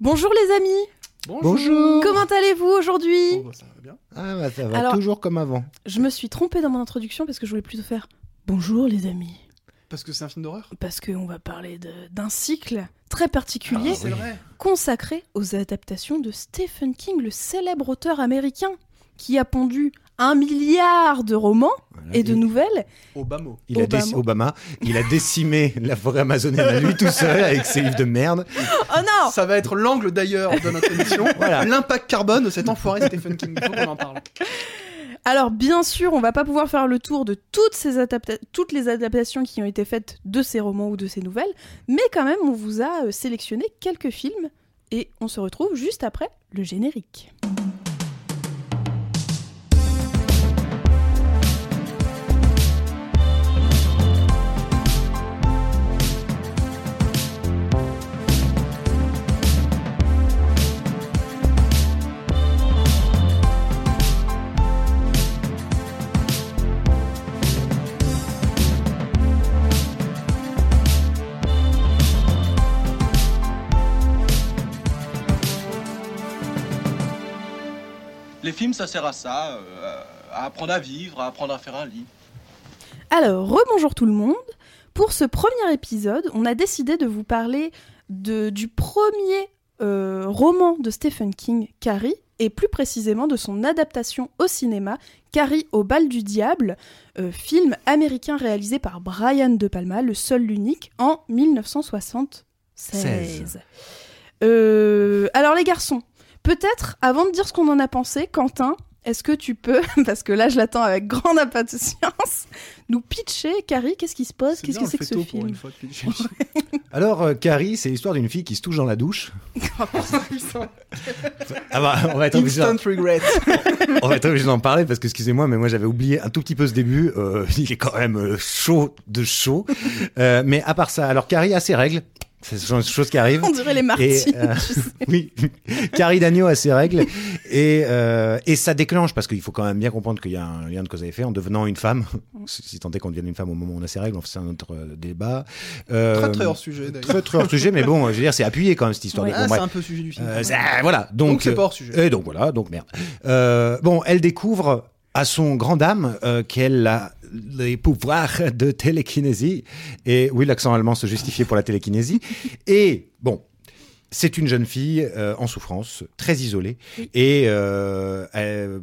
Bonjour les amis Bonjour. Comment allez-vous aujourd'hui Oh, bah, ça va bien. Ah bah ça va Alors- toujours comme avant. Je me suis trompée dans mon introduction parce que je voulais plutôt faire Bonjour les amis. Parce que c'est un film d'horreur. Parce qu'on va parler de- d'un cycle très particulier Ah, C'est vrai. consacré aux adaptations de Stephen King, le célèbre auteur américain qui a pondu un milliard de romans Voilà. et de nouvelles. Obama. il a Obama. déc- Obama, il a décimé la forêt amazonienne à lui tout seul avec ses livres de merde. Oh non Ça va être l'angle d'ailleurs de notre émission. Voilà. L'impact carbone de cet enfoiré Stephen King. Il faut qu'on en parle. Alors bien sûr, on va pas pouvoir faire le tour de toutes, ces toutes les adaptations qui ont été faites de ces romans ou de ces nouvelles, mais quand même on vous a euh, sélectionné quelques films et on se retrouve juste après le générique. Ça sert à ça, euh, à apprendre à vivre, à apprendre à faire un lit. Alors, rebonjour tout le monde. Pour ce premier épisode, on a décidé de vous parler de, du premier euh, roman de Stephen King, Carrie, et plus précisément de son adaptation au cinéma, Carrie au bal du diable, euh, film américain réalisé par Brian De Palma, le seul l'unique, en 1976. Seize. Euh, alors les garçons, peut-être avant de dire ce qu'on en a pensé, Quentin, est-ce que tu peux, parce que là je l'attends avec grande impatience, nous pitcher, Carrie, qu'est-ce qui se passe Qu'est-ce que c'est on que ce pour film une fois depuis le Alors euh, Carrie, c'est l'histoire d'une fille qui se touche dans la douche. Ah bah, on va être obligé, d'en- Instant regret. on va être obligé d'en parler parce que excusez-moi, mais moi j'avais oublié un tout petit peu ce début. Euh, il est quand même euh, chaud de chaud. Euh, mais à part ça, alors Carrie a ses règles. C'est ce genre de choses qui arrivent. On dirait les Martines. Et, euh, oui, Carrie Dagno a ses règles et, euh, et ça déclenche parce qu'il faut quand même bien comprendre qu'il y a un lien de cause à effet en devenant une femme, si tant est qu'on devienne une femme au moment où on a ses règles, c'est un autre euh, débat. Euh, Très très hors sujet d'ailleurs. Très très hors sujet, mais bon, je veux dire, c'est appuyé quand même cette histoire. Ouais. de- Ah, c'est un peu sujet du film. Euh, c'est- voilà, donc, c'est euh, pas hors sujet. et donc voilà, donc merde. Euh, bon, elle découvre à son grand dame euh, qu'elle a les pouvoirs de télékinésie. Et oui, l'accent allemand se justifiait pour la télékinésie. Et bon. C'est une jeune fille euh, en souffrance, très isolée et euh,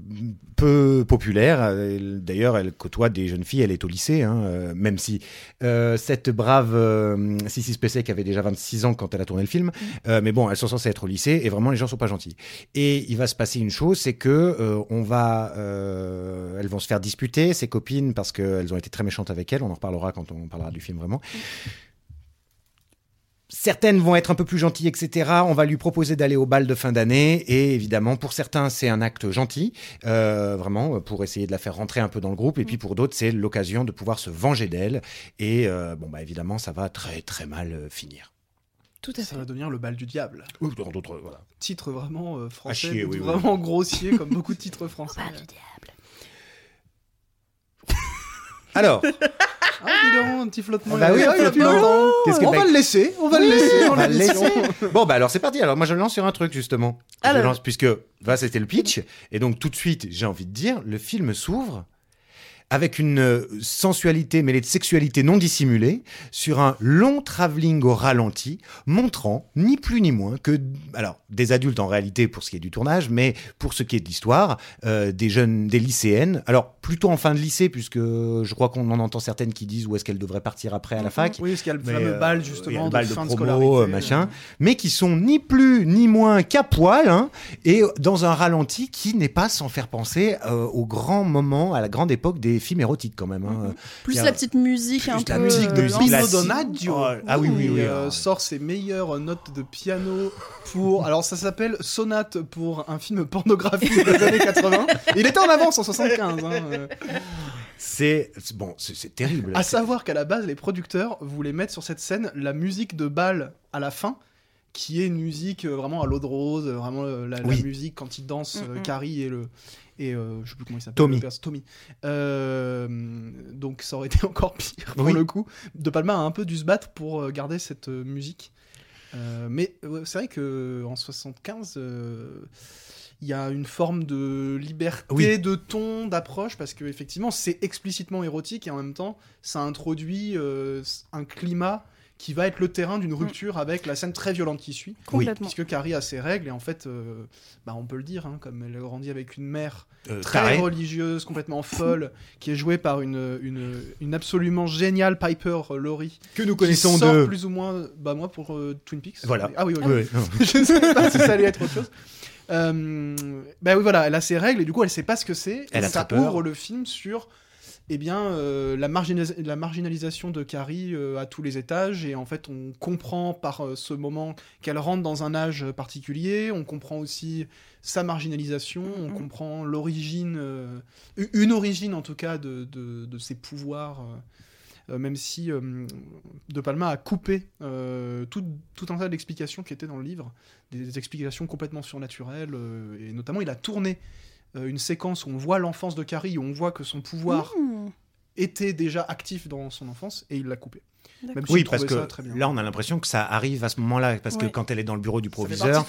peu populaire. D'ailleurs, elle côtoie des jeunes filles. Elle est au lycée, hein, euh, même si cette brave Sissy Spacek avait déjà 26 ans quand elle a tourné le film. Mais bon, elles sont censées être au lycée et vraiment les gens sont pas gentils. Et il va se passer une chose, c'est que on va, elles vont se faire disputer ses copines parce qu'elles ont été très méchantes avec elle. On en reparlera quand on parlera du film vraiment. Certaines vont être un peu plus gentilles, etc. On va lui proposer d'aller au bal de fin d'année. Et évidemment, pour certains, c'est un acte gentil, euh, vraiment, pour essayer de la faire rentrer un peu dans le groupe. Et puis pour d'autres, c'est l'occasion de pouvoir se venger d'elle. Et euh, bon, bah évidemment, ça va très très mal euh, finir. Tout à Ça fait. va devenir le bal du diable. Ou dans d'autres, voilà. Titre vraiment euh, français, chier, oui, oui. vraiment grossier comme beaucoup de titres français. Bal du diable. Alors, Ah, dis donc, un petit flottement. Ah bah oui, Ah, un il y a plus flottement. longtemps. Qu'est-ce que on bah- va le laisser, on va le laisser. on va le l'émission. laisser. Bon, bah alors c'est parti. Alors moi je lance sur un truc justement. Je Alors. lance puisque va c'était le pitch et donc tout de suite j'ai envie de dire le film s'ouvre avec une euh, sensualité mêlée de sexualité non dissimulée sur un long travelling au ralenti montrant ni plus ni moins que alors des adultes en réalité pour ce qui est du tournage mais pour ce qui est de l'histoire euh, des jeunes des lycéennes alors plutôt en fin de lycée puisque je crois qu'on en entend certaines qui disent où est-ce qu'elles devraient partir après à la fac Oui, parce qu'il y a le fameux euh, bal justement le bal de fin de promo, machin. mais qui sont ni plus ni moins qu'à poil, hein, et dans un ralenti qui n'est pas sans faire penser euh, au grand moment, à la grande époque des films érotiques quand même. hein. Plus Bien. la petite musique Plus un la peu. musique de euh, musique Pino. Donaggio Oh, ah oui, oui, oui, euh, ah. sort ses meilleures notes de piano pour. Alors ça s'appelle Sonate pour un film pornographique des années 80. Il était en avance en 75. hein, euh. C'est bon, c'est c'est terrible. À savoir qu'à la base, les producteurs voulaient mettre sur cette scène la musique de bal à la fin, qui est une musique euh, vraiment à l'eau de rose, euh, vraiment euh, la, la Oui. musique quand ils dansent, euh, Mm. Carrie et le. Et euh, je sais plus comment il s'appelle. Tommy. Euh, donc ça aurait été encore pire pour Oui. le coup. De Palma a un peu dû se battre pour euh, garder cette euh, musique. Euh, mais c'est vrai que en 75, euh, il y a une forme de liberté Oui. de ton, d'approche, parce que effectivement, c'est explicitement érotique et en même temps, ça introduit un climat qui va être le terrain d'une rupture avec la scène très violente qui suit. Complètement. Puisque Carrie a ses règles et en fait, euh, bah, on peut le dire, hein, comme elle a grandi avec une mère Euh, très taré. religieuse, complètement folle, qui est jouée par une, une, une absolument géniale Piper Laurie. que nous Qui connaissons sort de. plus ou moins, bah moi pour euh, Twin Peaks. Voilà. Ah oui, oui, Oui, je ne savais pas si ça allait être autre chose. Euh, bah oui, voilà, elle a ses règles et du coup, elle sait pas ce que c'est. Elle et a ça très peur. ouvre le film sur eh bien, euh, la, marginalis- la marginalisation de Carrie euh, à tous les étages. Et en fait, on comprend par euh, ce moment qu'elle rentre dans un âge particulier. On comprend aussi sa marginalisation. On Mhm. comprend l'origine, une origine en tout cas de, de, de ses pouvoirs. même si De Palma a coupé tout, tout un tas d'explications qui étaient dans le livre, des, des explications complètement surnaturelles, et notamment il a tourné une séquence où on voit l'enfance de Carrie, où on voit que son pouvoir Mmh. était déjà actif dans son enfance, et il l'a coupé. Oui, parce que ça très bien. là, on a l'impression que ça arrive à ce moment-là, parce que quand elle est dans le bureau du proviseur,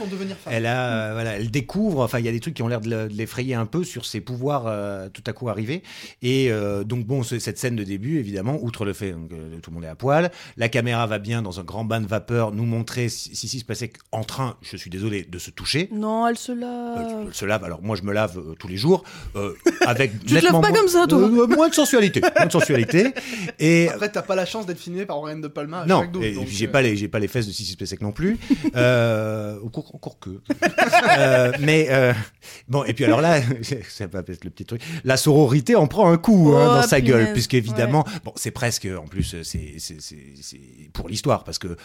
elle a, euh, voilà, elle découvre. Enfin, il y a des trucs qui ont l'air de le- de l'effrayer un peu sur ses pouvoirs euh, tout à coup arrivés. Et euh, donc bon, ce- cette scène de début, évidemment, outre le fait que tout le monde est à poil, la caméra va bien dans un grand bain de vapeur nous montrer si si, si se passait en train, je suis désolé, de se toucher. Non, elle se Euh, lave. elle se lave. Alors moi, je me lave euh, tous les jours euh, avec te laves nettement pas moins- comme ça, toi Euh, moins de sensualité, moins de sensualité. Et Après, t'as pas la chance d'être par Oriane de Palma à non, et j'ai euh, pas les j'ai pas les fesses de Sissi Spacek non plus. Euh, encore, encore que. Euh, mais euh, bon et puis alors là, ça va être le petit truc. La sororité en prend un coup hein, Oh, dans sa punaise. gueule, puisque évidemment, bon c'est presque en plus c'est c'est c'est c'est pour l'histoire parce que.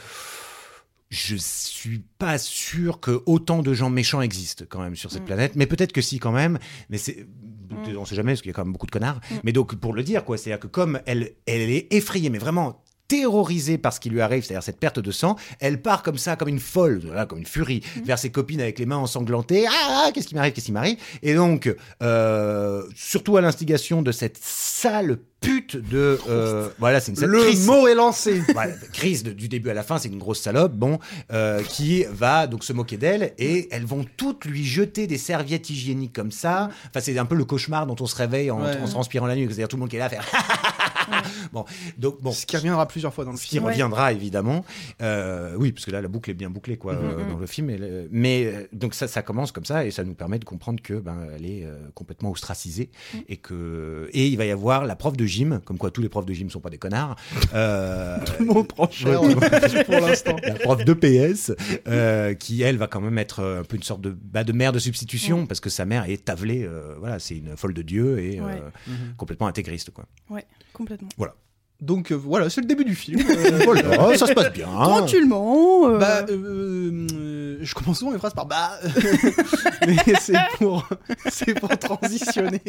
Je suis pas sûr que autant de gens méchants existent quand même sur cette Mm. planète, mais peut-être que si quand même. Mais c'est, Mm. on sait jamais parce qu'il y a quand même beaucoup de connards. Mm. Mais donc pour le dire quoi, c'est-à-dire que comme elle, elle est effrayée, mais vraiment terrorisée par ce qui lui arrive, c'est-à-dire cette perte de sang, elle part comme ça, comme une folle, voilà, comme une furie, Mm. vers ses copines avec les mains ensanglantées. Ah, ah, qu'est-ce qui m'arrive, qu'est-ce qui m'arrive? Et donc, euh, surtout à l'instigation de cette sale pute de, euh, voilà, c'est une sale Le crise. mot est lancé. Voilà, crise de- du début à la fin, c'est une grosse salope, bon, euh, qui va donc se moquer d'elle et elles vont toutes lui jeter des serviettes hygiéniques comme ça. Enfin, c'est un peu le cauchemar dont on se réveille en, Ouais. en transpirant la nuit, c'est-à-dire tout le monde qui est là à faire. bon, donc bon. Ce qui reviendra plusieurs fois dans le Ce qui film. Ouais. reviendra évidemment, Euh, oui, parce que là la boucle est bien bouclée quoi Mhm, euh, mhm. dans le film. et le- mais euh, donc ça, ça commence comme ça et ça nous permet de comprendre que ben elle est euh, complètement ostracisée et que et il va y avoir la prof de gym, comme quoi tous les profs de gym sont pas des connards. Euh, Le mot prend cher Ouais. pour l'instant. la prof de PS, euh, qui elle va quand même être un peu une sorte de, bah, de mère de substitution parce que sa mère est tavelée, euh, voilà, c'est une folle de Dieu et euh, Ouais. complètement intégriste quoi. Complètement. Donc euh, voilà, c'est le début du film. Euh, Voilà, ça se passe bien. Tranquillement. euh, Bah, je commence souvent mes phrases par bah, mais c'est pour, c'est pour transitionner.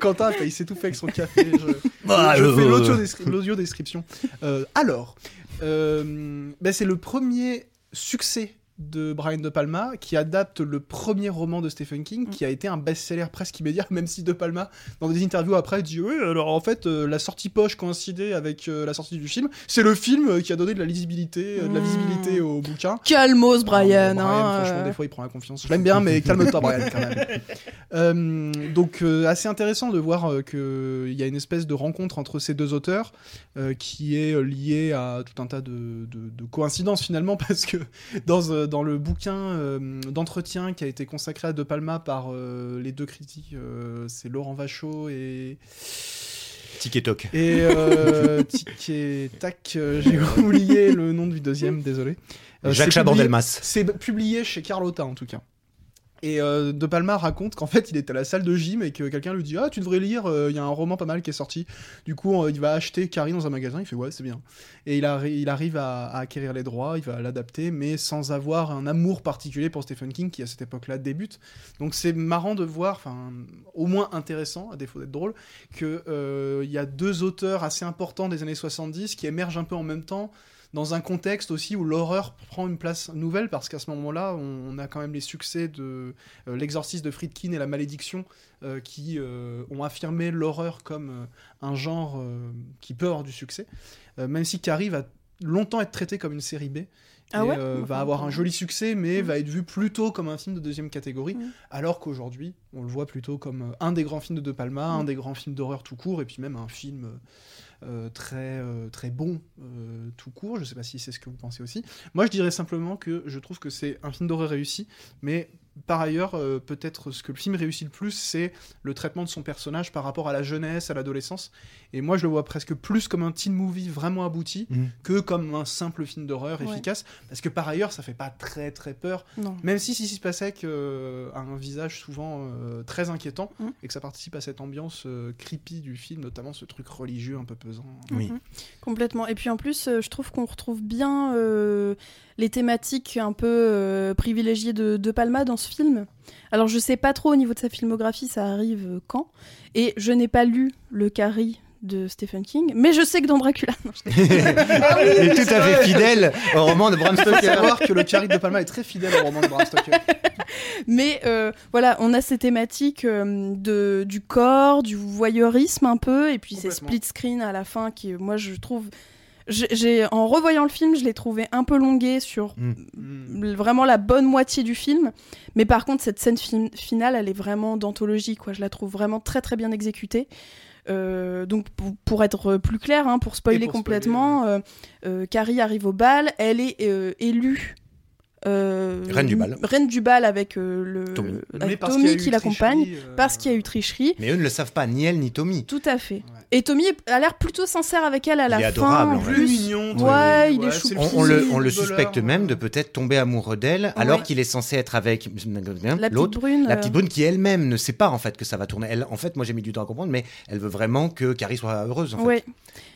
Quentin, il s'est tout fait avec son café. Je, Bah, je euh, fais l'audio-descri- l'audio-description. Euh, alors, euh, bah, c'est le premier succès de Brian De Palma qui adapte le premier roman de Stephen King Mm. qui a été un best-seller presque immédiat même si De Palma dans des interviews après dit oui alors en fait euh, la sortie poche coïncidait avec euh, la sortie du film c'est le film euh, qui a donné de la lisibilité euh, de la Mm. visibilité au bouquin Calmos, Brian. Bon, hein, franchement, des fois, il prend la confiance. Je l'aime bien, mais calme-toi, Brian, quand même. Donc, assez intéressant de voir qu'il y a une espèce de rencontre entre ces deux auteurs qui est liée à tout un tas de, de- de coïncidences, finalement, parce que dans, dans le bouquin euh, d'entretien qui a été consacré à De Palma par euh, les deux critiques, euh, c'est Laurent Vachaud et... Tic et toc. Et euh, tic et tac, euh, j'ai oublié le nom du deuxième, désolé. Euh, Jacques Chaban-Delmas. C'est publié chez Carlotta en tout cas. Et euh, De Palma raconte qu'en fait il était à la salle de gym et que quelqu'un lui dit Ah, tu devrais lire, euh, il y a un roman pas mal qui est sorti. Du coup, euh, il va acheter Carrie dans un magasin, il fait Ouais, c'est bien. Et il, arri- il arrive à, à acquérir les droits, il va l'adapter, mais sans avoir un amour particulier pour Stephen King qui à cette époque-là débute. Donc c'est marrant de voir, enfin, au moins intéressant, à défaut d'être drôle, qu'il y a deux auteurs assez importants des années 70 qui émergent un peu en même temps dans un contexte aussi où l'horreur prend une place nouvelle parce qu'à ce moment-là, on, on a quand même les succès de euh, l'exorcisme de Friedkin et la malédiction euh, qui euh, ont affirmé l'horreur comme euh, un genre qui peut avoir du succès. Même si Carrie va longtemps être traité comme une série B Ah et, ouais euh, Enfin, va avoir un joli succès, mais Mm. va être vu plutôt comme un film de deuxième catégorie, Mm. alors qu'aujourd'hui, on le voit plutôt comme un des grands films de De Palma, un Mm. des grands films d'horreur tout court, et puis même un film très, euh, très bon euh, tout court. Je sais pas si c'est ce que vous pensez aussi. Moi, je dirais simplement que je trouve que c'est un film d'horreur réussi, mais par ailleurs, euh, peut-être ce que le film réussit le plus, c'est le traitement de son personnage par rapport à la jeunesse, à l'adolescence. Et moi, je le vois presque plus comme un teen movie vraiment abouti Mm. que comme un simple film d'horreur Ouais. efficace. Parce que par ailleurs, ça fait pas très très peur. Non. Même si si se passait que, euh, a un visage souvent euh, très inquiétant Mm. et que ça participe à cette ambiance euh, creepy du film, notamment ce truc religieux un peu pesant. Oui. Mhm. Complètement. Et puis en plus, euh, je trouve qu'on retrouve bien euh, les thématiques un peu euh, privilégiées de, de Palma dans ce film. Alors je sais pas trop au niveau de sa filmographie, ça arrive quand. Et je n'ai pas lu le Carrie de Stephen King, mais je sais que dans Dracula. Non, je. Il est tout à fait fidèle au roman de Bram Stoker. savoir que le Carrie de Palma est très fidèle au roman de Bram Stoker. Mais euh, voilà, on a ces thématiques euh, de, du corps, du voyeurisme un peu, et puis ces split screen à la fin qui, moi, je trouve. J'ai- en revoyant le film, je l'ai trouvé un peu longué sur Mm. l- vraiment la bonne moitié du film. Mais par contre, cette scène fi- finale, elle est vraiment d'anthologie, quoi. Je la trouve vraiment très très bien exécutée. Euh, donc pour, pour être plus clair, hein, pour spoiler pour complètement, euh, euh, Carrie arrive au bal, elle est euh, élue. Euh, Reine du bal. Reine du bal avec euh, le Tommy. Avec qui l'accompagne euh, parce qu'il y a eu tricherie. Mais eux ne le savent pas, ni elle ni Tommy. Tout à fait. Ouais. Et Tommy a l'air plutôt sincère avec elle à Il la est fin. adorable, en plus plus. mignon. Ouais, il est c'est choupi. le On, on le, on suspecte même de peut-être tomber amoureux d'elle, alors qu'il est censé être avec La petite l'autre. brune. La euh, petite brune qui elle-même ne sait pas en fait que ça va tourner. Elle, en fait, moi j'ai mis du temps à comprendre, mais elle veut vraiment que Carrie soit heureuse. En fait. ouais.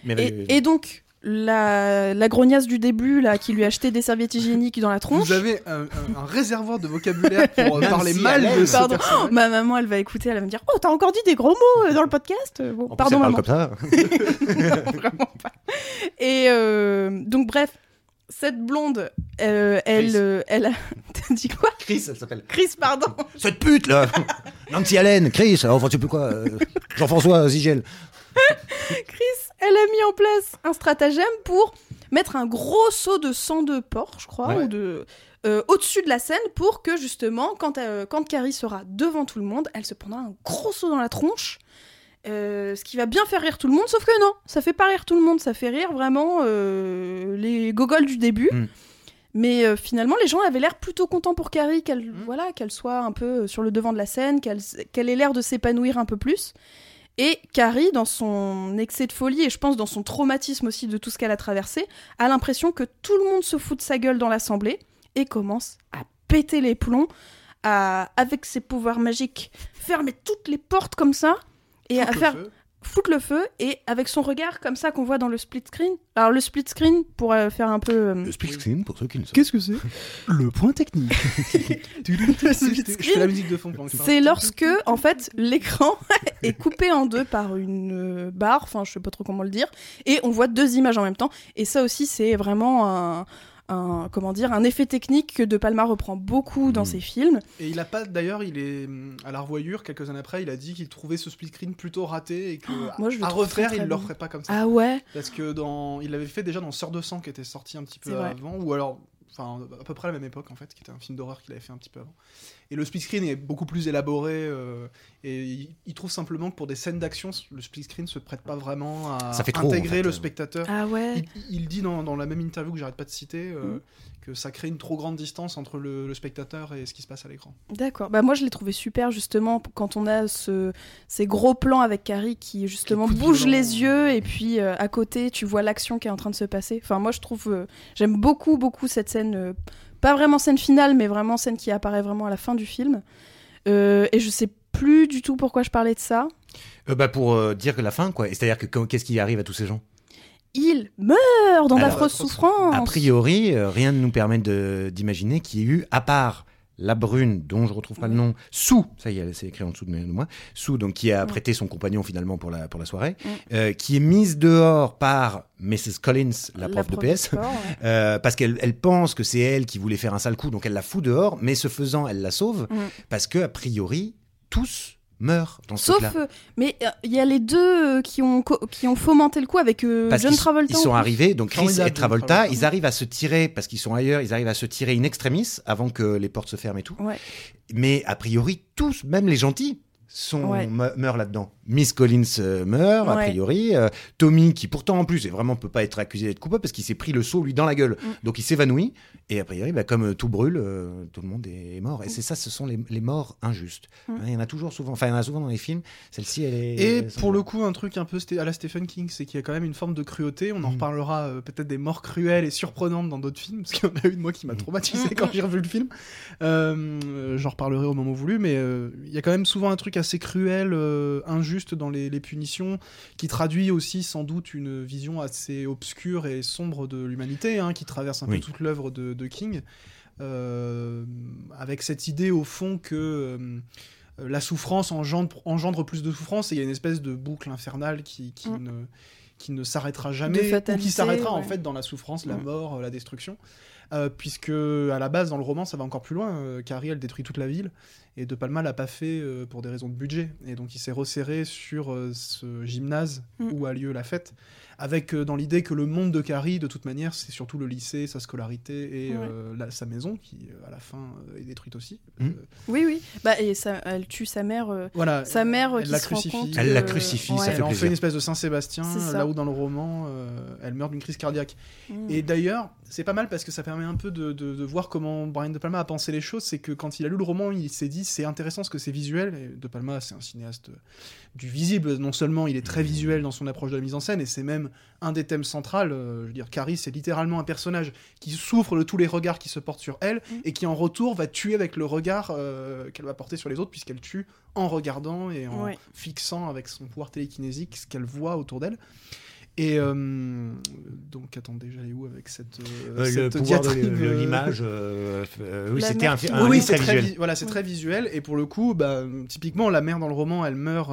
Mais, euh, Et, et donc, la, la grognasse du début, là, qui lui a acheté des serviettes hygiéniques dans la tronche. Vous avez un, un- un réservoir de vocabulaire pour euh, Même parler si mal de ce Pardon. personnage. Ma maman, elle va écouter, elle va me dire Oh, t'as encore dit des gros mots euh, dans le podcast? Euh, bon, en plus, Pardon, parle maman. comme ça. Non, vraiment pas. Et euh, donc, bref, cette blonde, euh, elle, Chris. euh, elle a. T'as dit quoi? Chris, elle s'appelle. Chris, pardon. Cette pute là Nancy Allen, Chris, enfin tu sais plus quoi euh, Jean-François Zigel. Chris, elle a mis en place un stratagème pour mettre un gros seau de sang de porc, je crois, Ouais. ou de euh, au-dessus de la scène pour que justement, quand, euh, quand Carrie sera devant tout le monde, elle se prendra un gros seau dans la tronche. euh, ce qui va bien faire rire tout le monde, sauf que non, ça fait pas rire tout le monde, ça fait rire vraiment les gogoles du début. Mm. Mais euh, finalement, les gens avaient l'air plutôt contents pour Carrie, qu'elle Mm. voilà, qu'elle soit un peu sur le devant de la scène, qu'elle qu'elle ait l'air de s'épanouir un peu plus. Et Carrie, dans son excès de folie et je pense dans son traumatisme aussi de tout ce qu'elle a traversé, a l'impression que tout le monde se fout de sa gueule dans l'assemblée et commence à péter les plombs, à, avec ses pouvoirs magiques, fermer toutes les portes comme ça et à faire. Foutre le feu et avec son regard comme ça qu'on voit dans le split screen. Alors le split screen pour euh, faire un peu euh, split screen pour ceux qui ne savent Qu'est-ce que c'est Le point technique. je fais la musique de fond pendant que je parle. C'est lorsque, en fait, l'écran est coupé en deux par une euh, barre, enfin, je sais pas trop comment le dire, et on voit deux images en même temps. Et ça aussi, c'est vraiment un, un- comment dire, un effet technique que De Palma reprend beaucoup dans Mm. ses films. Et il a pas, d'ailleurs, il est à la revoyure quelques années après, il a dit qu'il trouvait ce split screen plutôt raté et que moi, je à refaire, très, il ne le referait pas comme ça. Ah ouais? Parce que dans, il l'avait fait déjà dans Sœur de sang qui était sorti un petit peu avant, ou alors, enfin, à peu près à la même époque en fait, qui était un film d'horreur qu'il avait fait un petit peu avant. Et le split screen est beaucoup plus élaboré, euh, et il, il trouve simplement que pour des scènes d'action, le split screen se prête pas vraiment à Ça fait trop, intégrer en fait. le spectateur. Ah ouais Il, il dit dans, dans la même interview que j'arrête pas de citer euh, Mhm. Que ça crée une trop grande distance entre le, le spectateur et ce qui se passe à l'écran. D'accord. Bah moi je l'ai trouvé super justement quand on a ce, ces gros plans avec Carrie qui justement Qui bouge les yeux et puis euh, à côté tu vois l'action qui est en train de se passer. Enfin moi je trouve euh, j'aime beaucoup beaucoup cette scène euh, pas vraiment scène finale mais vraiment scène qui apparaît vraiment à la fin du film. Euh, et je sais plus du tout pourquoi je parlais de ça. Euh, bah, pour euh, dire que la fin, quoi. C'est-à-dire que qu'est-ce qui arrive à tous ces gens? Il meurt dans d'affreuses souffrances. A priori, euh, rien ne nous permet d'imaginer qu'il y ait eu, à part la brune, dont je retrouve pas le nom, Sue, ça y est, c'est écrit en dessous de moi, Sue, donc qui a prêté son compagnon finalement pour la, pour la soirée, Mm. euh, qui est mise dehors par Mrs. Collins, la prof de prof PS, sport, ouais. euh, parce qu'elle elle pense que c'est elle qui voulait faire un sale coup, donc elle la fout dehors, mais ce faisant, elle la sauve, Mm. parce que a priori, tous meurt dans ce Sauf, euh, mais euh, il y a les deux euh, qui ont qui ont fomenté le coup avec euh, Parce John Travolta. Ils sont arrivés, donc Chris et Travolta, Travolta. ils arrivent à se tirer, parce qu'ils sont ailleurs, ils arrivent à se tirer in extremis avant que les portes se ferment et tout. Ouais. Mais a priori, tous, même les gentils, sont, Ouais. me- meurent là-dedans. Miss Collins euh, meurt, a priori. euh, Tommy, qui pourtant en plus, et vraiment peut pas être accusé d'être coupable parce qu'il s'est pris le seau lui dans la gueule. Mm. Donc il s'évanouit. Et a priori, bah, comme euh, tout brûle, euh, tout le monde est mort. Et c'est ça, ce sont les, les morts injustes. Mm. Il y en a toujours souvent, enfin il y en a souvent dans les films. Celle-ci, elle est. Et pour le coup, un truc un peu à la Stephen King, c'est qu'il y a quand même une forme de cruauté. On en Mm. reparlera euh, peut-être des morts cruelles et surprenantes dans d'autres films, parce qu'il y en a une, moi, qui m'a Mm. traumatisé quand j'ai revu le film. J'en reparlerai au moment voulu, mais euh, il y a quand même souvent un truc assez cruel, euh, injuste dans les, les punitions, qui traduit aussi sans doute une vision assez obscure et sombre de l'humanité, hein, qui traverse un Oui. peu toute l'œuvre de, de King. Euh, avec cette idée au fond que euh, la souffrance engendre, engendre plus de souffrance et il y a une espèce de boucle infernale qui, qui Mm. ne, qui ne s'arrêtera jamais ou qui s'arrêtera en fait dans la souffrance, la Mm. mort, la destruction. Euh, puisque à la base dans le roman ça va encore plus loin. Euh, Carrie elle détruit toute la ville et De Palma l'a pas fait euh, pour des raisons de budget et donc il s'est resserré sur euh, ce gymnase Mm. où a lieu la fête avec euh, dans l'idée que le monde de Carrie de toute manière c'est surtout le lycée, sa scolarité et Ouais. euh, la- sa maison qui à la fin euh, est détruite aussi. Mm. Euh, Oui, oui. Bah, et ça, elle tue sa mère. euh, voilà. Sa mère elle qui la se rend crucifie. compte Elle la crucifie, ça fait Elle en fait plaisir. une espèce de Saint-Sébastien, là où dans le roman, euh, elle meurt d'une crise cardiaque. Mm. Et d'ailleurs, c'est pas mal parce que ça permet un peu de, de- de voir comment Brian De Palma a pensé les choses. C'est que quand il a lu le roman, il s'est dit c'est intéressant ce que c'est visuel. Et De Palma, c'est un cinéaste du visible. Non seulement il est très visuel dans son approche de la mise en scène, et c'est même un des thèmes centraux. Euh, je veux dire, Carrie, c'est littéralement un personnage qui souffre de tous les regards qui se portent sur elle Mm. et qui en retour va tuer avec le regard euh, qu'elle va porter sur les autres, puisqu'elle tue en regardant et en Ouais. fixant avec son pouvoir télékinésique ce qu'elle voit autour d'elle. Et euh, donc, attendez, j'allais où avec cette, euh, Euh, le cette pouvoir de diatribe, de euh, l'image, euh, euh, oui, La c'était un, un oui, livre c'est très visuel. vi- voilà, c'est Oui. très visuel. Et pour le coup, bah, typiquement, la mère dans le roman, elle meurt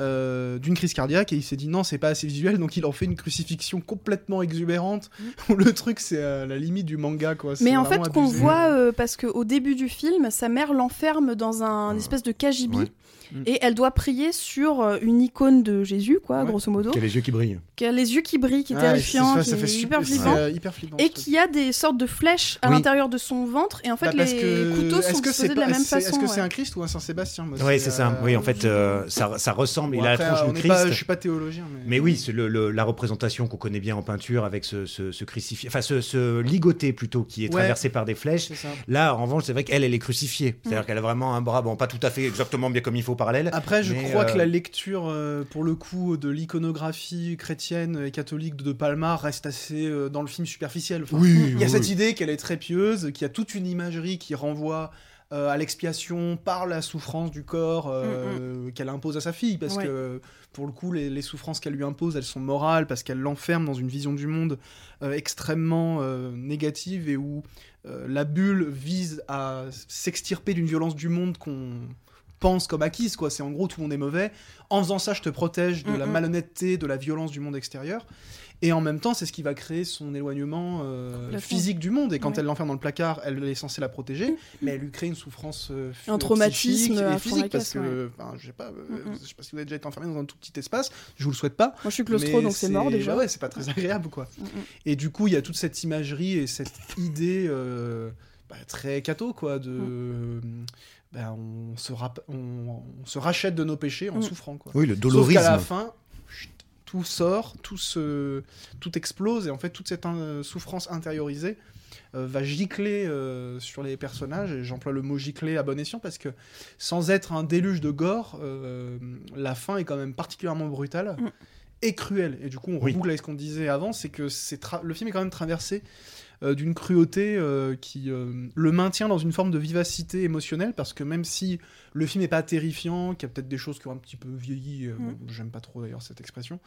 euh, d'une crise cardiaque et il s'est dit non, c'est pas assez visuel, donc il en fait une crucifixion complètement exubérante. où le truc, c'est à la limite du manga, quoi. Mais en fait, qu'on voit, euh, parce qu'au début du film, sa mère l'enferme dans un espèce de cagibi. Ouais. Mm. Et elle doit prier sur euh, une icône de Jésus, quoi, Ouais. grosso modo, Qui a les yeux qui brillent. qui a les yeux qui brillent, qui est terrifiant, qui fait est super- euh, hyper flippant. et qui a des sortes de flèches à Oui. l'intérieur de son ventre. Et en fait, Bah, les que- couteaux sont disposés de la même façon. Est-ce que c'est un Christ ou un Saint-Sébastien moi, Oui, c'est ça. euh, Oui, en fait, euh, ça, ça ressemble. bon, il a la tronche on du Christ. pas- je suis pas théologien, mais. Mais oui, c'est le- le- la représentation qu'on connaît bien en peinture avec ce, ce, ce crucifié, enfin ce, ce ligoté plutôt qui est Ouais. traversé par des flèches. Là, en revanche, c'est vrai qu'elle, elle est crucifiée. Mm. C'est-à-dire qu'elle a vraiment un bras, bon, pas tout à fait exactement bien comme il faut parallèle. Après, je Mais, crois euh, que la lecture, euh, pour le coup, de l'iconographie chrétienne et catholique de De Palma reste assez euh, dans le film superficiel. Enfin, Oui, Il y a cette idée qu'elle est très pieuse, qu'il y a toute une imagerie qui renvoie euh, à l'expiation par la souffrance du corps euh, qu'elle impose à sa fille, parce Ouais. que pour le coup, les, les souffrances qu'elle lui impose, elles sont morales, parce qu'elle l'enferme dans une vision du monde euh, extrêmement euh, négative et où euh, la bulle vise à s'extirper d'une violence du monde qu'on pense comme acquise, quoi. C'est en gros tout le monde est mauvais. En faisant ça, je te protège de la Mm, mm. malhonnêteté, de la violence du monde extérieur. Et en même temps, c'est ce qui va créer son éloignement euh, physique du monde. Et quand Ouais. elle l'enferme dans le placard, elle est censée la protéger, mais elle lui crée une souffrance euh, Mm. Un traumatisme et physique parce que, je sais pas, euh, Mm, mm. je sais pas si vous avez déjà été enfermé dans un tout petit espace. Je vous le souhaite pas. Moi, je suis claustro, donc c'est mort déjà. bah ouais, c'est pas très agréable, quoi. Mm, mm. Et du coup, il y a toute cette imagerie et cette idée euh, bah, très catho, quoi, de. Mm. Bah, on, se rap- on, on se rachète de nos péchés en Mm. souffrant, quoi. Oui, le Sauf dolorisme. qu'à la fin, chut, tout sort, tout, se, tout explose, et en fait, toute cette euh, souffrance intériorisée euh, va gicler euh, sur les personnages, et j'emploie le mot gicler à bon escient, parce que sans être un déluge de gore, euh, la fin est quand même particulièrement brutale. Mm. Et cruelle. Et du coup, on Oui. reboucle avec ce qu'on disait avant, c'est que c'est le film est quand même traversé euh, d'une cruauté euh, qui euh, le maintient dans une forme de vivacité émotionnelle, parce que même si le film n'est pas terrifiant, qu'il y a peut-être des choses qui ont un petit peu vieilli, Mm. j'aime pas trop d'ailleurs cette expression,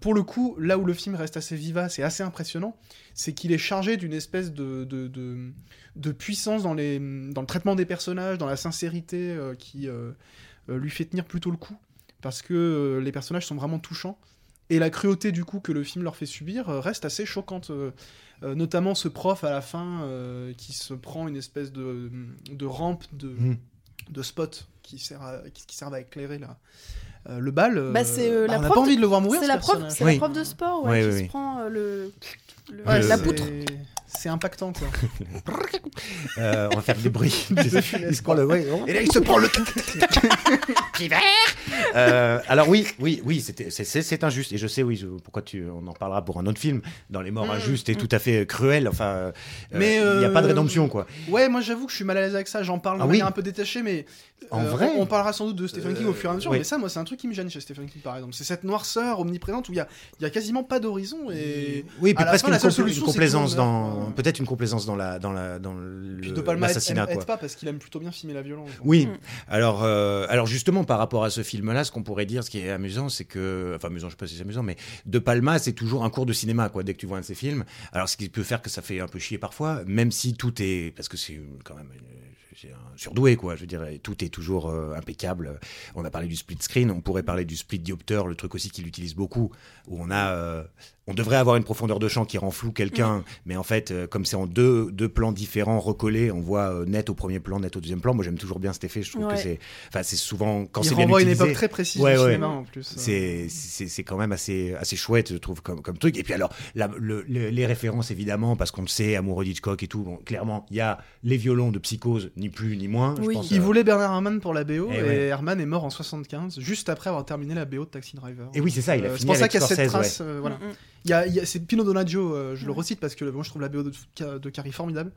pour le coup, là où le film reste assez vivace et assez impressionnant, c'est qu'il est chargé d'une espèce de, de, de, de puissance dans, les, dans le traitement des personnages, dans la sincérité qui lui fait tenir plutôt le coup, parce que les personnages sont vraiment touchants. Et la cruauté du coup que le film leur fait subir reste assez choquante. Euh, notamment ce prof à la fin euh, qui se prend une espèce de, de rampe de, Mm. de spots qui, sert à- qui, qui servent à éclairer la, euh, le bal. euh, Bah, c'est, euh, la on n'a prof pas de- envie de le voir mourir. C'est ce la prof, Oui. la prof de sport ouais, Oui, qui oui, se prend euh, le, le- Ouais, la poutre. C'est impactant quoi. Euh, on va faire des bruits. Il se prend le. ouais. Et là, il se prend le. Euh, alors oui, oui, oui, c'était, c'est, c'est, c'est injuste. Et je sais, oui, je- pourquoi tu, on en parlera pour un autre film. Dans les morts Mm, injustes et mm. tout à fait cruel. Enfin, euh, Mais, il n'y a pas de euh, rédemption, quoi. Ouais, moi j'avoue que je suis mal à l'aise avec ça. J'en parle de Ah oui manière un peu détachée, mais En vrai on, on parlera sans doute de Stephen King au fur et à mesure. oui. Mais ça, moi, c'est un truc qui me gêne chez Stephen King, par exemple. C'est cette noirceur omniprésente où il y a, il y a quasiment pas d'horizon et Oui, à puis la presque fin, la une, seule solution, une c'est complaisance monde dans, quoi. peut-être une complaisance dans la, dans la, dans le- Puis De Palma aide, l'assassinat, aide quoi. pas parce qu'il aime plutôt bien filmer la violence. donc. Oui. Mm. Alors, euh, alors justement, par rapport à ce film-là, ce qu'on pourrait dire, ce qui est amusant, c'est que, enfin amusant, je sais pas si c'est amusant, mais De Palma, c'est toujours un cours de cinéma, quoi. Dès que tu vois un de ses films, alors ce qui peut faire que ça fait un peu chier parfois, même si tout est, parce que c'est quand même. c'est un surdoué, quoi. Je dirais, tout est toujours euh, impeccable. On a parlé du split screen, on pourrait parler du split diopter, le truc aussi qu'il utilise beaucoup, où on a, euh, on devrait avoir une profondeur de champ qui rend flou quelqu'un, mais en fait, euh, comme c'est en deux, deux plans différents recollés, on voit euh, net au premier plan, net au deuxième plan. Moi, j'aime toujours bien cet effet. Je trouve Ouais. que c'est, enfin, c'est souvent quand c'est bien renvoie à une utilisé. époque très précise Ouais, du ouais. cinéma en plus. C'est, c'est, c'est quand même assez, assez chouette, je trouve, comme, comme truc. Et puis alors, la- le- le- les références, évidemment, parce qu'on le sait, amoureux d'Hitchcock et tout, bon, clairement, il y a les violons de Psychose, ni plus ni moins. je Oui. pense, Il euh, voulait Bernard Herrmann pour la BO Eh et, ouais. Herrmann est mort en 75, juste après avoir terminé la BO de Taxi Driver. Et oui, c'est ça, il a Euh, c'est fini pour ça qu'il y a cette trace. euh, voilà. Mm, mm. Y a, y a- c'est Pino Donaggio, euh, je le recite parce que moi je trouve la BO de, de Carrie formidable,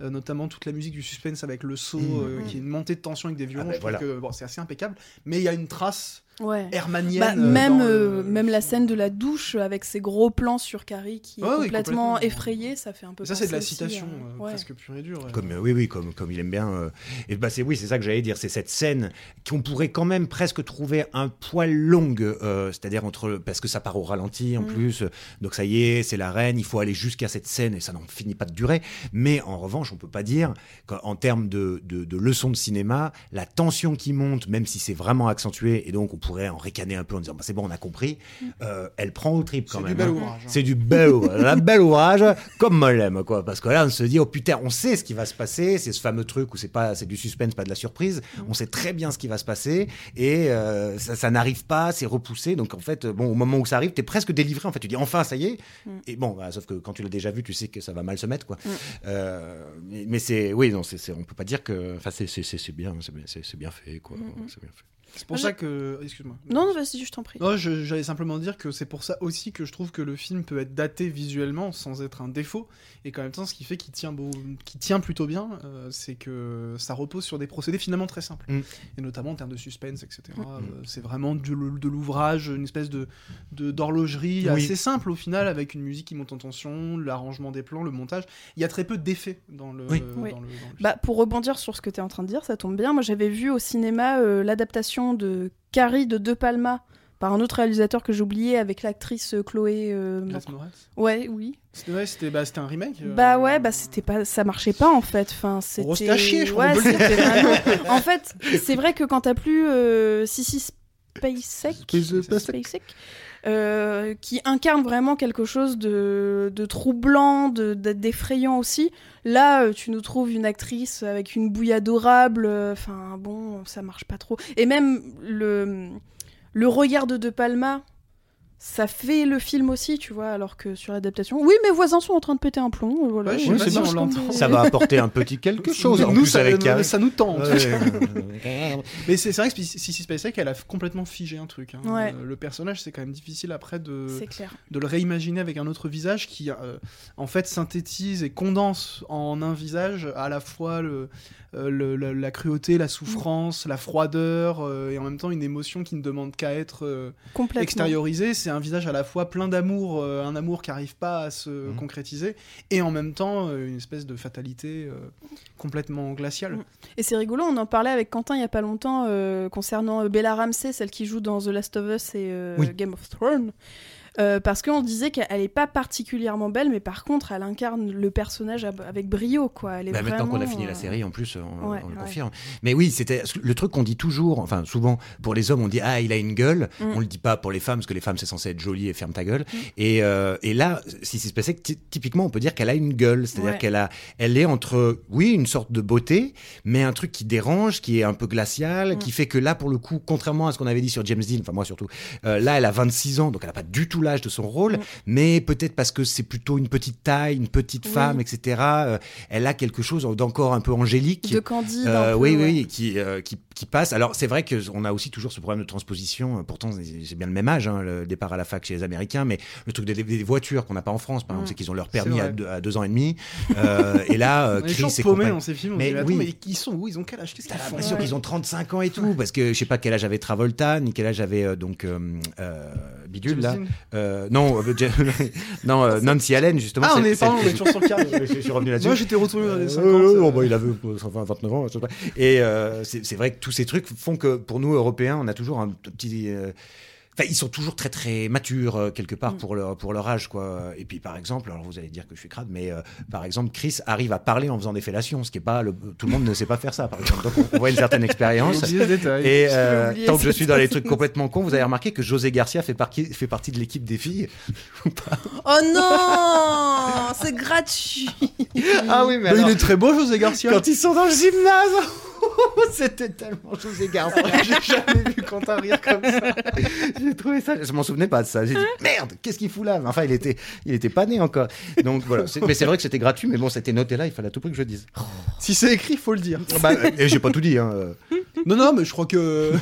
euh, notamment toute la musique du suspense avec le saut, Mm. euh, qui est une montée de tension avec des violons. Ah ben je trouve que bon, c'est assez impeccable, mais il y a une trace Ouais. hermannienne. Bah, euh, même, euh, le- même la scène de la douche avec ses gros plans sur Carrie qui est Ouais, oui, complètement, complètement. effrayée, ça fait un peu Ça c'est de la citation à- euh, ouais. presque pure et dure. ouais. Comme, euh, oui, oui, comme, comme il aime bien. euh, et bah, c'est, oui, c'est ça que j'allais dire. C'est cette scène qu'on pourrait quand même presque trouver un poil longue, euh, c'est-à-dire entre. Parce que ça part au ralenti en Mm. plus. euh, Donc ça y est, c'est la reine, il faut aller jusqu'à cette scène et ça n'en finit pas de durer. Mais en revanche, on peut pas dire qu'en termes de, de, de leçons de cinéma, la tension qui monte, même si c'est vraiment accentué, et donc on pourrait en ricaner un peu en disant bah, c'est bon, on a compris, euh, elle prend au trip quand C'est même. du bel hein. ouvrage. hein. C'est du bel ouvrage, un bel ouvrage, comme moi l'aime, quoi. Parce que là, on se dit, oh putain, on sait ce qui va se passer. C'est ce fameux truc où c'est pas, c'est du suspense, pas de la surprise. On sait très bien ce qui va se passer et euh, ça, ça n'arrive pas, c'est repoussé. Donc en fait, bon, au moment où ça arrive, t'es presque délivré. En fait, tu dis, enfin, ça y est. Mm. Et bon, bah, sauf que quand tu l'as déjà vu, tu sais que ça va mal se mettre, quoi. Mm. Euh, mais c'est, oui, non, c'est, c'est- on peut pas dire que, enfin, c'est, c'est, c'est, c'est bien, c'est, bien- c'est, c'est bien fait, quoi. Mm, mm. C'est bien fait. C'est pour ça que. Excuse-moi. Non, non, vas-y, je t'en prie. Non, j'allais simplement dire que c'est pour ça aussi que je trouve que le film peut être daté visuellement sans être un défaut, et qu'en même temps, ce qui fait qu'il tient, beau- qu'il tient plutôt bien, euh, c'est que ça repose sur des procédés finalement très simples, Mm. et notamment en termes de suspense, etc. Mm. Euh, c'est vraiment de, de l'ouvrage, une espèce de de- d'horlogerie Oui. assez simple au final, avec une musique qui monte en tension, l'arrangement des plans, le montage. Il y a très peu d'effets dans le. Oui. Oui. le- dans le film. Bah, pour rebondir sur ce que tu es en train de dire, ça tombe bien. Moi, j'avais vu au cinéma euh, de Carrie de De Palma par un autre réalisateur que j'ai oublié avec l'actrice Chloé. euh. Ouais, oui. C'était ouais, c'était bah, c'était un remake. euh, Bah ouais, bah c'était pas, ça marchait pas en fait. Enfin, c'était. Cachier, je Ouais, vraiment- En fait, c'est vrai que quand t'as plus euh, Spacek, euh, qui incarne vraiment quelque chose de, de troublant, de- de- d'effrayant aussi. Là, euh, tu nous trouves une actrice avec une bouille adorable. euh, Enfin, bon, ça marche pas trop. Et même le, le regard de De Palma, ça fait le film aussi, tu vois, alors que sur l'adaptation. Oui, mes voisins sont en train de péter un plomb. Voilà, Ouais, si on Ça va apporter un petit quelque chose en nous, plus ça, avec Carrie. ça nous. Ouais. Mais c'est vrai que Sissy Spacek, elle a complètement figé un truc. hein. Ouais. Euh, le personnage, c'est quand même difficile après de, le réimaginer avec un autre visage qui, euh, en fait, synthétise et condense en un visage à la fois le, euh, le- la, la cruauté, la souffrance, la froideur euh, et en même temps une émotion qui ne demande qu'à être euh, extériorisée. C'est un visage à la fois plein d'amour, euh, un amour qui n'arrive pas à se Mhm. concrétiser, et en même temps euh, une espèce de fatalité euh, complètement glaciale. Mhm. Et c'est rigolo, on en parlait avec Quentin il y a pas longtemps euh, concernant euh, Bella Ramsey, celle qui joue dans The Last of Us et euh, Oui. Game of Thrones. Euh, parce qu'on disait qu'elle est pas particulièrement belle, mais par contre, elle incarne le personnage avec brio, quoi. Elle est Bah, maintenant qu'on a fini la euh, série, en plus, on, Ouais, on le ouais. confirme. Mais oui, c'était le truc qu'on dit toujours, enfin souvent pour les hommes, on dit ah il a une gueule. Mm. On le dit pas pour les femmes parce que les femmes c'est censé être joli et ferme ta gueule. Et, euh, et là, si c'est passé, typiquement on peut dire qu'elle a une gueule, c'est-à-dire Ouais. qu'elle a, elle est entre oui une sorte de beauté, mais un truc qui dérange, qui est un peu glacial, Mm. qui fait que là pour le coup, contrairement à ce qu'on avait dit sur James Dean, enfin moi surtout, là elle a 26 ans, donc elle a pas du tout de son rôle, Mm. mais peut-être parce que c'est plutôt une petite taille, une petite Oui. femme, etc. euh, elle a quelque chose d'encore un peu angélique. De Candide. Euh, peu, oui, ouais. oui, qui, euh, qui, qui passe. Alors, c'est vrai qu'on a aussi toujours ce problème de transposition. Pourtant, c'est bien le même âge, hein, le départ à la fac chez les Américains, mais le truc des, des voitures qu'on n'a pas en France, par exemple, Mm. c'est qu'ils ont leur permis à deux, à deux ans et demi. Euh, et là, euh, est Chris paumés compagnie- dans ces films. Mais dit, oui. mais ils sont où? Ils ont quel âge? Qu'est-ce qu'ils font? l'impression Ouais. qu'ils ont 35 ans et tout, parce que je sais pas quel âge avait Travolta, ni quel âge avait euh, donc euh, euh, Bidule là. Euh, non, euh, non, euh, Nancy Allen justement. Ah, on est, pardon, on est toujours sur le carré. je, je suis revenu là-dessus. Moi, j'étais retourné dans les 50. Euh, oh, bah, il avait euh, enfin, 29 ans. pas. Et euh, c'est c'est vrai que tous ces trucs font que pour nous, Européens, on a toujours un petit. Enfin, ils sont toujours très très matures euh, quelque part Mm. pour leur pour leur âge quoi. Et puis par exemple, alors vous allez dire que je suis crade, mais euh, par exemple Chris arrive à parler en faisant des fellations, ce qui est pas le, tout le monde ne sait pas faire ça par exemple. Donc on, voit une certaine expérience. Et euh, tant que je suis dans les trucs complètement cons, vous avez remarqué que José Garcia fait, partie fait partie de l'équipe des filles. Oh non C'est gratuit Ah oui, mais Mais il est très beau, José Garcia. quand ils sont dans le gymnase, c'était tellement José Garcia. J'ai jamais vu Quentin rire comme ça. J'ai trouvé ça. Je m'en souvenais pas de ça. J'ai dit merde, qu'est-ce qu'il fout là? Enfin, il était, il était pas né encore. Donc voilà. Mais c'est vrai que c'était gratuit, mais bon, c'était noté là. Il fallait à tout prix que je le dise. Si c'est écrit, faut le dire. Bah, et j'ai pas tout dit. Hein. Non, non, mais je crois que.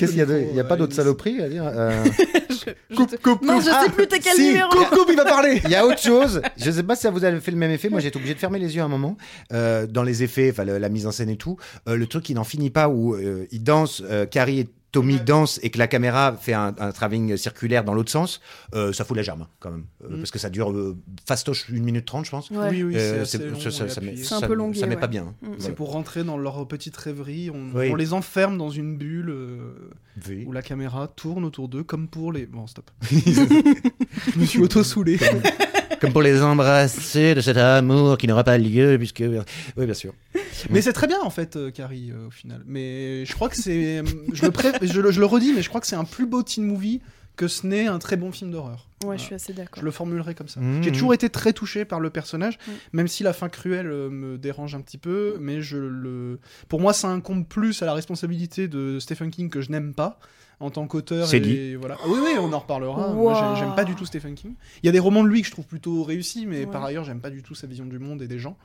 Qu'est-ce qu'il y Il y a pas d'autres saloperies à dire euh, Je Coupe, coupe, Non, coupe. je Ah, sais plus t'es quel si, numéro? Coupe, coupe, il va parler. Il y a autre chose. Je sais pas si ça vous a fait le même effet. Moi, j'ai été obligé de fermer les yeux à un moment euh, dans les effets, enfin la mise en scène et tout. Euh, le truc qui n'en finit pas où euh, dansent, euh, Carrie Tommy dansent et que la caméra fait un, un travelling circulaire dans l'autre sens. euh, ça fout la germe quand même, Euh, Mm. parce que ça dure euh, fastoche une minute trente, je pense. Ouais. Oui, oui, Euh, c'est ça, ça, et ça met, un ça- peu longué, ça met ouais. pas bien. Mm. C'est pour rentrer dans leur petite rêverie. On, Oui. on les enferme dans une bulle euh, Oui. où la caméra tourne autour d'eux, comme pour les. Bon, stop. Je me suis auto-soulé. Comme pour les embrasser de cet amour qui n'aura pas lieu, puisque. Oui, bien sûr. Mais c'est très bien en fait, euh, Carrie, euh, au final. Mais je crois que c'est. Pré- je, je le redis, mais je crois que c'est un plus beau teen movie que ce n'est un très bon film d'horreur. Ouais, Voilà. je suis assez d'accord. Je le formulerai comme ça. Mmh. J'ai toujours été très touché par le personnage, Mmh. même si la fin cruelle euh, me dérange un petit peu. Mais je le. Pour moi, ça incombe plus à la responsabilité de Stephen King que je n'aime pas en tant qu'auteur. C'est et dit. Voilà. Oui, oui, on en reparlera. Moi, Wow. j'ai- j'aime pas du tout Stephen King. Il y a des romans de lui que je trouve plutôt réussis, mais Ouais. par ailleurs, j'aime pas du tout sa vision du monde et des gens.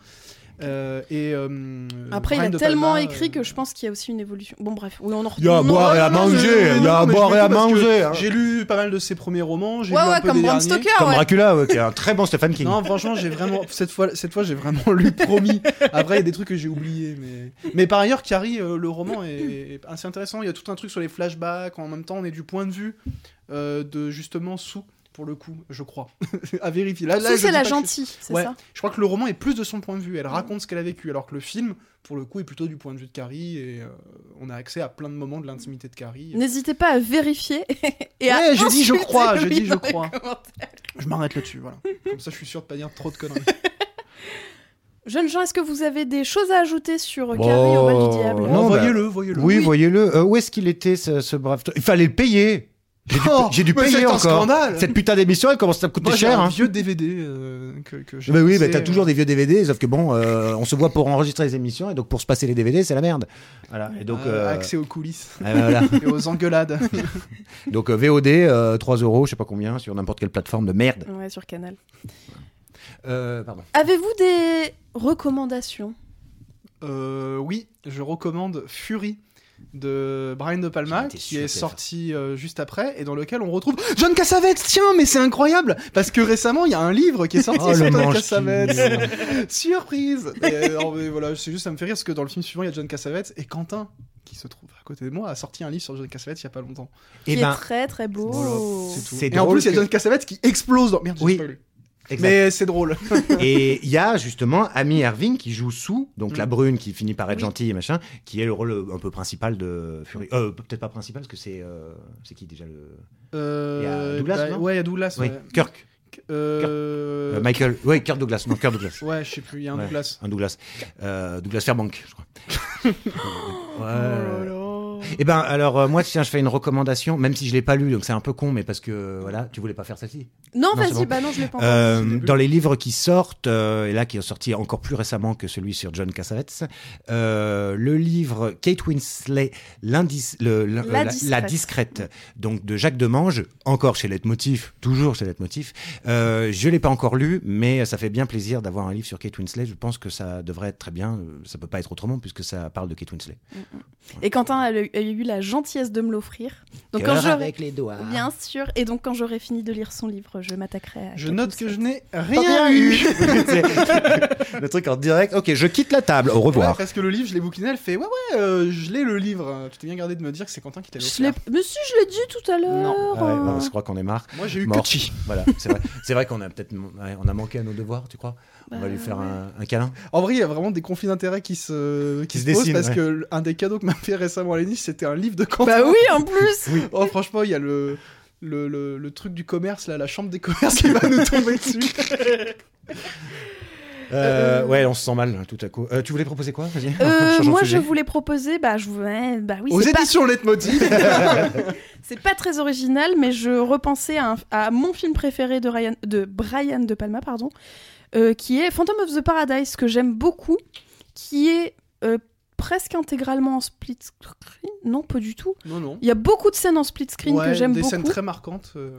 Euh, et euh, Après, il a tellement Palma, écrit euh, que je pense qu'il y a aussi une évolution. Bon, bref, oui, on en Il y a à boire et à manger, il y a à boire et à manger, hein. J'ai lu pas mal de ses premiers romans. Ouais, lu un ouais, peu comme Bram. Stoker. Comme ouais. Dracula, ouais, qui est un très bon Stephen King. Non, franchement, j'ai vraiment cette fois, cette fois, j'ai vraiment lu promis. Après, il y a des trucs que j'ai oubliés, mais mais par ailleurs, Carrie, euh, le roman est, est assez intéressant. Il y a tout un truc sur les flashbacks. En même temps, on est du point de vue euh, de justement sous pour le coup, je crois, à vérifier. Là, là, c'est la je- gentille, c'est Ouais. ça Je crois que le roman est plus de son point de vue. Elle raconte ce qu'elle a vécu, alors que le film, pour le coup, est plutôt du point de vue de Carrie et euh, on a accès à plein de moments de l'intimité de Carrie. N'hésitez pas à vérifier et à Ouais, je dis je crois, je dis je crois. Je m'arrête là-dessus, voilà. Comme ça, je suis sûr de pas dire trop de conneries. Jeunes gens, est-ce que vous avez des choses à ajouter sur euh, Carrie au bal du diable Non, bah, voyez-le, voyez-le. Oui, voyez-le. Euh, où est-ce qu'il était, ce, ce brave Il fallait le payer. J'ai dû, Oh, j'ai dû payer c'est un encore. scandale. Cette putain d'émission, elle commence à me coûter Moi, j'ai cher. un Hein. vieux DVD euh, que, que j'ai. Bah oui, bah t'as euh, toujours des vieux DVD, sauf que bon, euh, on se voit pour enregistrer les émissions, et donc pour se passer les DVD, c'est la merde. Voilà. Et donc, euh, euh, accès aux coulisses voilà. et aux engueulades. donc euh, VOD, euh, 3 euros, je sais pas combien, sur n'importe quelle plateforme de merde. Ouais, sur Canal. Euh, pardon. Avez-vous des recommandations? Euh, oui, je recommande Fury de Brian De Palma qui est sorti euh, juste après et dans lequel on retrouve John Cassavetes. Tiens, mais c'est incroyable parce que récemment il y a un livre qui est sorti Oh, sur John Cassavetes. Surprise. Et, alors, mais voilà, c'est juste ça me fait rire parce que dans le film suivant il y a John Cassavetes et Quentin qui se trouve à côté de moi a sorti un livre sur John Cassavetes il y a pas longtemps. Qui Eh ben, est très très beau. C'est Et en plus il y a John Cassavetes qui explose dans merde. j'ai Oui. spoilé. Exact. Mais c'est drôle. Et il y a justement Amy Irving qui joue Sue, donc Mm. la brune qui finit par être Oui. gentille et machin, qui est le rôle euh, un peu principal de Fury. Euh, peut-être pas principal parce que c'est euh, c'est qui déjà le Euh, Il y a Douglas, bah, non Ouais, il y a Douglas. oui ouais. Kirk Euh, Michael oui Kirk Douglas non Kirk Douglas Ouais, je sais plus, il y a un Ouais. Douglas. un Douglas Euh, Douglas Fairbank je crois. Oh là là. Eh ben alors euh, moi tiens je fais une recommandation même si je l'ai pas lu donc c'est un peu con mais parce que voilà tu voulais pas faire celle-ci. Non, vas-y, bon. bah non, je l'ai pas encore. Euh, dans les livres qui sortent, euh, et là qui est sorti encore plus récemment que celui sur John Cassavetes, euh, le livre Kate Winslet, le- le- La la, discrète. la discrète, donc de Jacques Demange, encore chez Leitmotiv, toujours chez Leitmotiv. Euh, je l'ai pas encore lu, mais ça fait bien plaisir d'avoir un livre sur Kate Winslet. Je pense que ça devrait être très bien. Ça peut pas être autrement puisque ça parle de Kate Winslet. Et Quentin a, eu- eu la gentillesse de me l'offrir. Donc quand avec les doigts. Bien sûr. Et donc quand j'aurai fini de lire son livre, je m'attaquerai à... Je note que je n'ai Rien eu. C'est- le truc en direct. Ok, je quitte la table. Au Ouais, revoir. parce que le livre, je l'ai bouquiné, elle fait Ouais, ouais, euh, je l'ai le livre. Tu t'es bien gardé de me dire que c'est Quentin qui t'a Je l'ai... offert. Mais si, je l'ai dit tout à l'heure. Non. Ouais, non, je crois qu'on est marre. Moi, j'ai eu Mort. que. Voilà, c'est vrai. C'est vrai qu'on a peut-être ouais, on a manqué à nos devoirs, tu crois? On va Bah, lui faire ouais. un, un câlin. En vrai, il y a vraiment des conflits d'intérêts qui se, qui Qui se se posent dessinent, parce ouais. que un des cadeaux que m'a fait récemment Léniche, c'était un livre de Quentin. Bah oui, en plus. Oh, franchement, il y a le, le, le, le truc du commerce, là, la chambre des commerces qui va nous tomber dessus. Euh, Euh, ouais, on se sent mal tout à coup. Euh, tu voulais proposer quoi Vas-y. Euh, changeons de moi, je voulais proposer, bah, je voulais, bah oui, Aux c'est pas, éditions Leitmotiv. c'est pas très original, mais je repensais à, un- à mon film préféré de, Ryan, de Brian De Palma, pardon, euh, qui est Phantom of the Paradise, que j'aime beaucoup, qui est euh, presque intégralement en split screen. Non, pas du tout. non, non. Il y a beaucoup de scènes en split screen Ouais, que j'aime des beaucoup. scènes très marquantes. euh.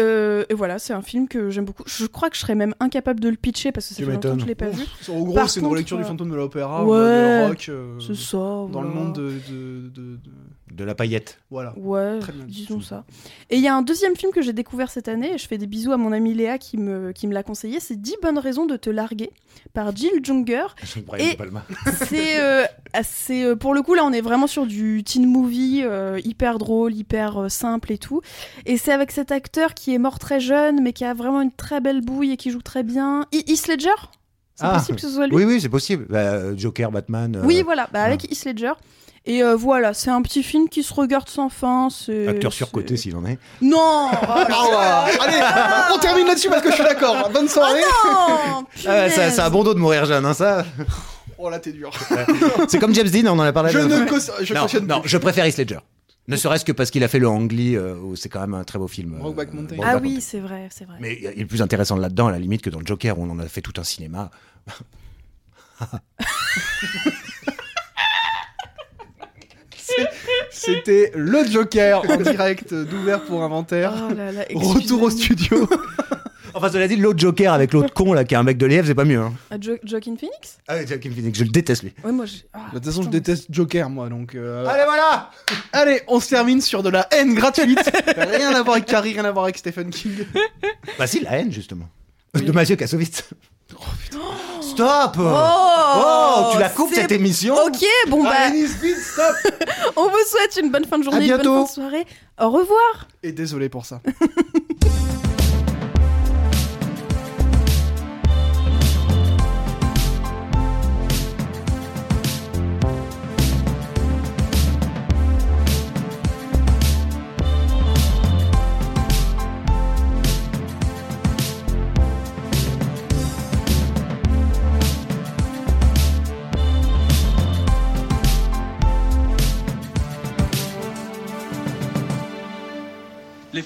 Euh, et voilà, c'est un film que j'aime beaucoup. Je crois que je serais même incapable de le pitcher parce que ça fait longtemps que je l'ai pas vu. En gros, c'est une relecture du euh, fantôme de l'opéra, ouais, de rock, euh, C'est ça. dans voilà. le monde de, de, de- de- la paillette. Voilà. Ouais, Très bien disons ça. Et il y a un deuxième film que j'ai découvert cette année, et je fais des bisous à mon amie Léa qui me, qui me l'a conseillé, c'est 10 bonnes raisons de te larguer, par Jill Junger. Et- De Palma. C'est, euh, assez, euh, pour le coup, là, on est vraiment sur du teen movie, euh, hyper drôle, hyper euh, simple et tout. Et c'est avec cet acteur qui est mort très jeune, mais qui a vraiment une très belle bouille et qui joue très bien. I- Heath Ledger? C'est Ah. possible que ce soit lui? Oui, oui, c'est possible. Bah, Joker, Batman. euh, Oui, voilà, bah, avec Heath Ledger. Et euh, voilà, c'est un petit film qui se regarde sans fin. c'est- Acteur surcoté s'il en est. Non oh Ah ouais. Allez, on termine là-dessus parce que je suis d'accord. Bonne soirée. non Ah ouais, ça, punaise. ça a bon dos de mourir jeune, hein, ça. Oh là, t'es dur. c'est comme James Dean, on en a parlé. Je la ne je non, non, je préfère Heath Ledger. Ne serait-ce que parce qu'il a fait le Ang Lee, euh, où c'est quand même un très beau film. euh, Brokeback Mountain. Ah oui, Mountain. c'est vrai, c'est vrai. Mais il est plus intéressant là-dedans, à la limite, que dans le Joker, où on en a fait tout un cinéma. C'était le Joker en direct d'ouvert pour inventaire. Oh là là, Retour au studio. Enfin, cela dit, l'autre Joker avec l'autre con, là, qui est un mec de l'EF, c'est pas mieux. Hein. Ah, Jo- Joaquin Phoenix? Ah oui, Joaquin Phoenix, je le déteste, lui. Ouais, moi ah, De toute façon, je putain. déteste Joker, moi, donc. euh, Allez, voilà Allez, on se termine sur de la haine gratuite. rien à voir avec Carrie, rien à voir avec Stephen King. Bah si, la haine, justement. De Mathieu Kassovitz. Stop Oh, Oh, tu la coupes cette émission Ok, bon bah, Allez, Speed, stop on vous souhaite une bonne fin de journée, À une bonne fin de soirée. Au revoir. Et désolé pour ça.